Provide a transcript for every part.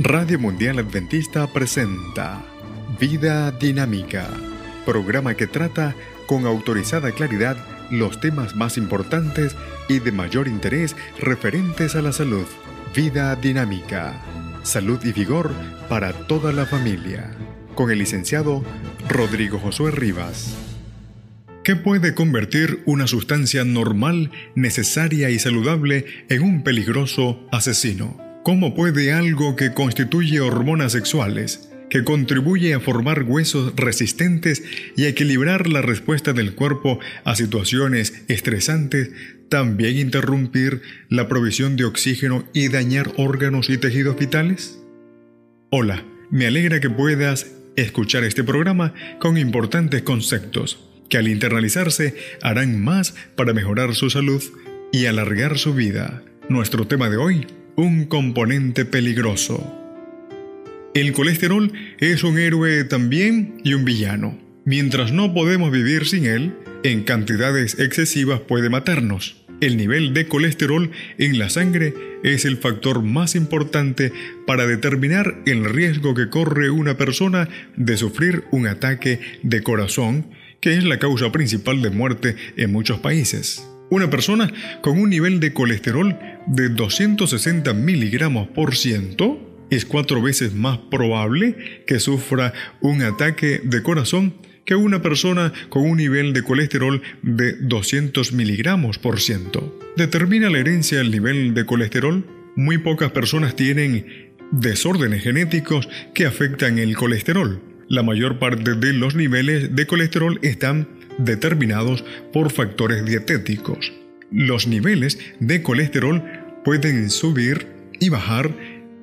Radio Mundial Adventista presenta Vida Dinámica, programa que trata con autorizada claridad los temas más importantes y de mayor interés referentes a la salud. Vida Dinámica, salud y vigor para toda la familia, con el licenciado Rodrigo Josué Rivas. ¿Qué puede convertir una sustancia normal, necesaria y saludable en un peligroso asesino? ¿Cómo puede algo que constituye hormonas sexuales, que contribuye a formar huesos resistentes y a equilibrar la respuesta del cuerpo a situaciones estresantes, también interrumpir la provisión de oxígeno y dañar órganos y tejidos vitales? Hola, me alegra que puedas escuchar este programa con importantes conceptos que al internalizarse harán más para mejorar su salud y alargar su vida. Nuestro tema de hoy, un componente peligroso. El colesterol es un héroe también y un villano. Mientras no podemos vivir sin él, en cantidades excesivas puede matarnos. El nivel de colesterol en la sangre es el factor más importante para determinar el riesgo que corre una persona de sufrir un ataque de corazón, que es la causa principal de muerte en muchos países. Una persona con un nivel de colesterol de 260 miligramos por ciento es cuatro veces más probable que sufra un ataque de corazón que una persona con un nivel de colesterol de 200 miligramos por ciento. ¿Determina la herencia el nivel de colesterol? Muy pocas personas tienen desórdenes genéticos que afectan el colesterol. La mayor parte de los niveles de colesterol están determinados por factores dietéticos. Los niveles de colesterol pueden subir y bajar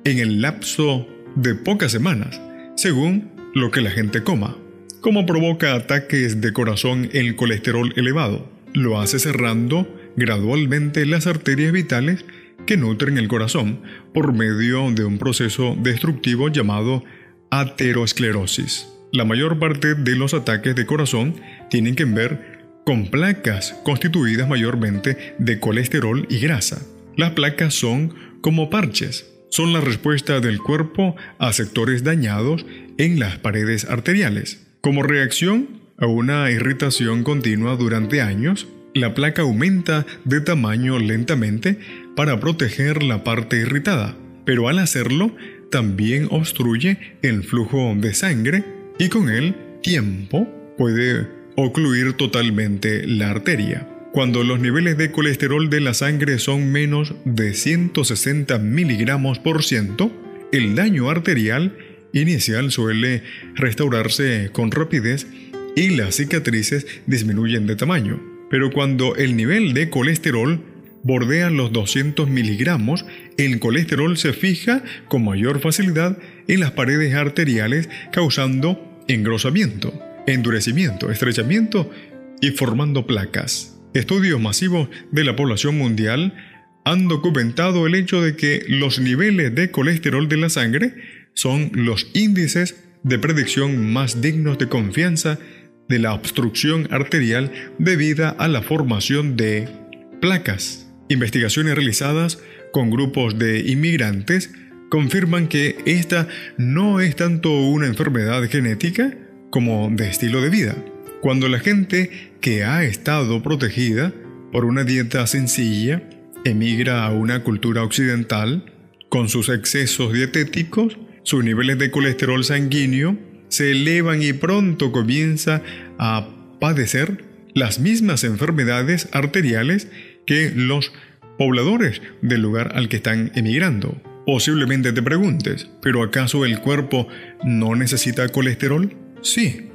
en el lapso de pocas semanas, según lo que la gente coma. ¿Cómo provoca ataques de corazón el colesterol elevado? Lo hace cerrando gradualmente las arterias vitales que nutren el corazón por medio de un proceso destructivo llamado aterosclerosis. La mayor parte de los ataques de corazón tienen que ver con placas constituidas mayormente de colesterol y grasa. Las placas son como parches, son la respuesta del cuerpo a sectores dañados en las paredes arteriales. Como reacción a una irritación continua durante años, la placa aumenta de tamaño lentamente para proteger la parte irritada, pero al hacerlo también obstruye el flujo de sangre y con el tiempo puede ocluir totalmente la arteria. Cuando los niveles de colesterol de la sangre son menos de 160 miligramos por ciento, el daño arterial inicial suele restaurarse con rapidez y las cicatrices disminuyen de tamaño. Pero cuando el nivel de colesterol bordea los 200 miligramos, el colesterol se fija con mayor facilidad en las paredes arteriales causando engrosamiento, endurecimiento, estrechamiento y formando placas. Estudios masivos de la población mundial han documentado el hecho de que los niveles de colesterol de la sangre son los índices de predicción más dignos de confianza de la obstrucción arterial debida a la formación de placas. Investigaciones realizadas con grupos de inmigrantes confirman que esta no es tanto una enfermedad genética como de estilo de vida. Cuando la gente que ha estado protegida por una dieta sencilla emigra a una cultura occidental, con sus excesos dietéticos, sus niveles de colesterol sanguíneo se elevan y pronto comienza a padecer las mismas enfermedades arteriales que los pobladores del lugar al que están emigrando. Posiblemente te preguntes, ¿pero acaso el cuerpo no necesita colesterol? Sí,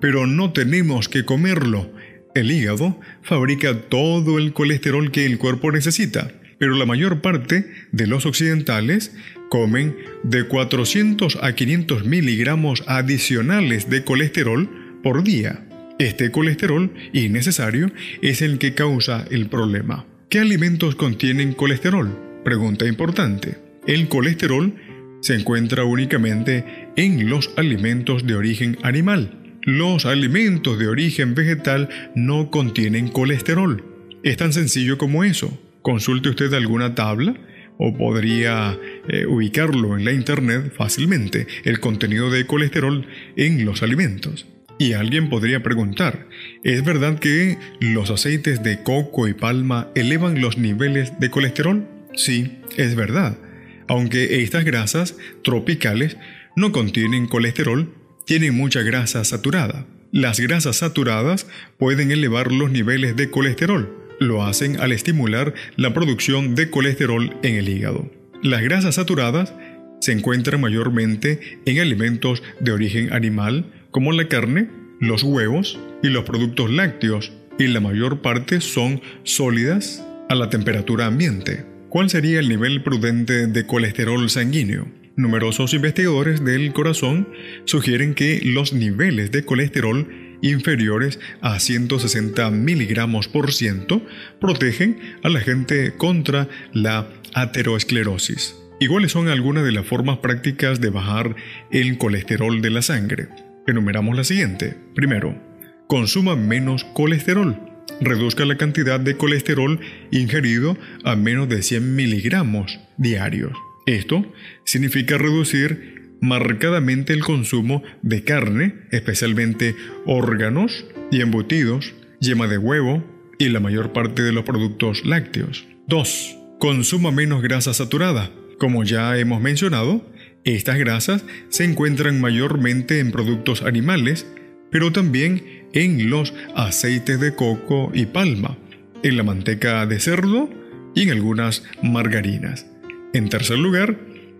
pero no tenemos que comerlo. El hígado fabrica todo el colesterol que el cuerpo necesita, pero la mayor parte de los occidentales comen de 400 a 500 miligramos adicionales de colesterol por día. Este colesterol innecesario es el que causa el problema. ¿Qué alimentos contienen colesterol? Pregunta importante. El colesterol se encuentra únicamente en los alimentos de origen animal. Los alimentos de origen vegetal no contienen colesterol. Es tan sencillo como eso. Consulte usted alguna tabla o podría eh, ubicarlo en la internet fácilmente, el contenido de colesterol en los alimentos. Y alguien podría preguntar, ¿es verdad que los aceites de coco y palma elevan los niveles de colesterol? Sí, es verdad. Aunque estas grasas tropicales no contienen colesterol, tienen mucha grasa saturada. Las grasas saturadas pueden elevar los niveles de colesterol. Lo hacen al estimular la producción de colesterol en el hígado. Las grasas saturadas se encuentran mayormente en alimentos de origen animal como la carne, los huevos y los productos lácteos, y la mayor parte son sólidas a la temperatura ambiente. ¿Cuál sería el nivel prudente de colesterol sanguíneo? Numerosos investigadores del corazón sugieren que los niveles de colesterol inferiores a 160 miligramos por ciento protegen a la gente contra la aterosclerosis. Iguales son algunas de las formas prácticas de bajar el colesterol de la sangre. Enumeramos la siguiente. Primero, consuma menos colesterol. Reduzca la cantidad de colesterol ingerido a menos de 100 miligramos diarios. Esto significa reducir marcadamente el consumo de carne, especialmente órganos y embutidos, yema de huevo y la mayor parte de los productos lácteos. 2. Consuma menos grasa saturada. Como ya hemos mencionado, estas grasas se encuentran mayormente en productos animales, pero también en los aceites de coco y palma, en la manteca de cerdo y en algunas margarinas. En tercer lugar,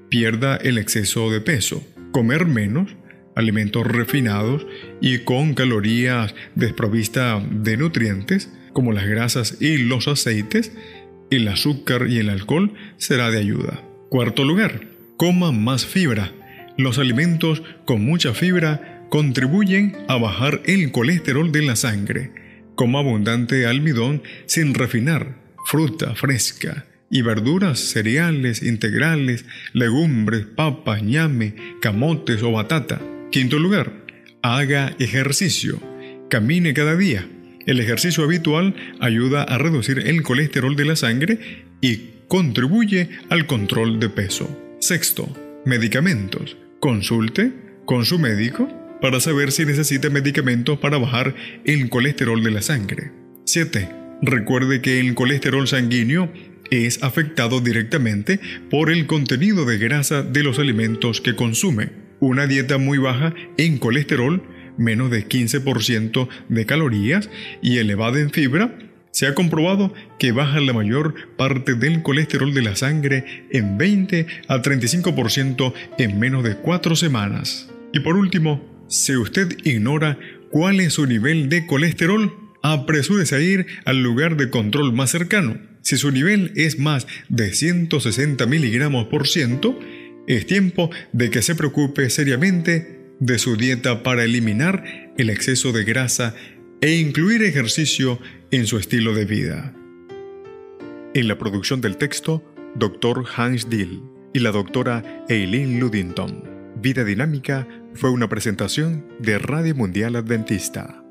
pierda el exceso de peso. Comer menos, alimentos refinados y con calorías desprovistas de nutrientes, como las grasas y los aceites, el azúcar y el alcohol será de ayuda. Cuarto lugar, coma más fibra. Los alimentos con mucha fibra contribuyen a bajar el colesterol de la sangre. Coma abundante almidón sin refinar, fruta fresca, y verduras, cereales, integrales, legumbres, papas, ñame, camotes o batata. Quinto lugar, haga ejercicio. Camine cada día. El ejercicio habitual ayuda a reducir el colesterol de la sangre y contribuye al control de peso. Sexto, medicamentos. Consulte con su médico para saber si necesita medicamentos para bajar el colesterol de la sangre. 7. Recuerde que el colesterol sanguíneo es afectado directamente por el contenido de grasa de los alimentos que consume. Una dieta muy baja en colesterol, menos de 15% de calorías y elevada en fibra, se ha comprobado que baja la mayor parte del colesterol de la sangre en 20 a 35% en menos de 4 semanas. Y por último, si usted ignora cuál es su nivel de colesterol, apresúrese a ir al lugar de control más cercano si su nivel es más de 160 miligramos por ciento, es tiempo de que se preocupe seriamente de su dieta para eliminar el exceso de grasa e incluir ejercicio en su estilo de vida. En la producción del texto, Dr. Hans Dill y la doctora Eileen Ludington. Vida Dinámica fue una presentación de Radio Mundial Adventista